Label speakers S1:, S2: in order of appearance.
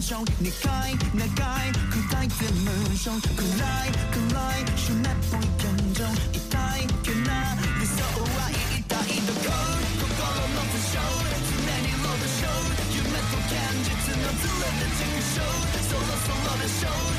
S1: 文章二回願い砕いション暗い暗い湿っぽい現状痛いけな理想は言いたいどこ。心の不祥常にロードショー夢と現実のずれでチェショーそろそろでしょう。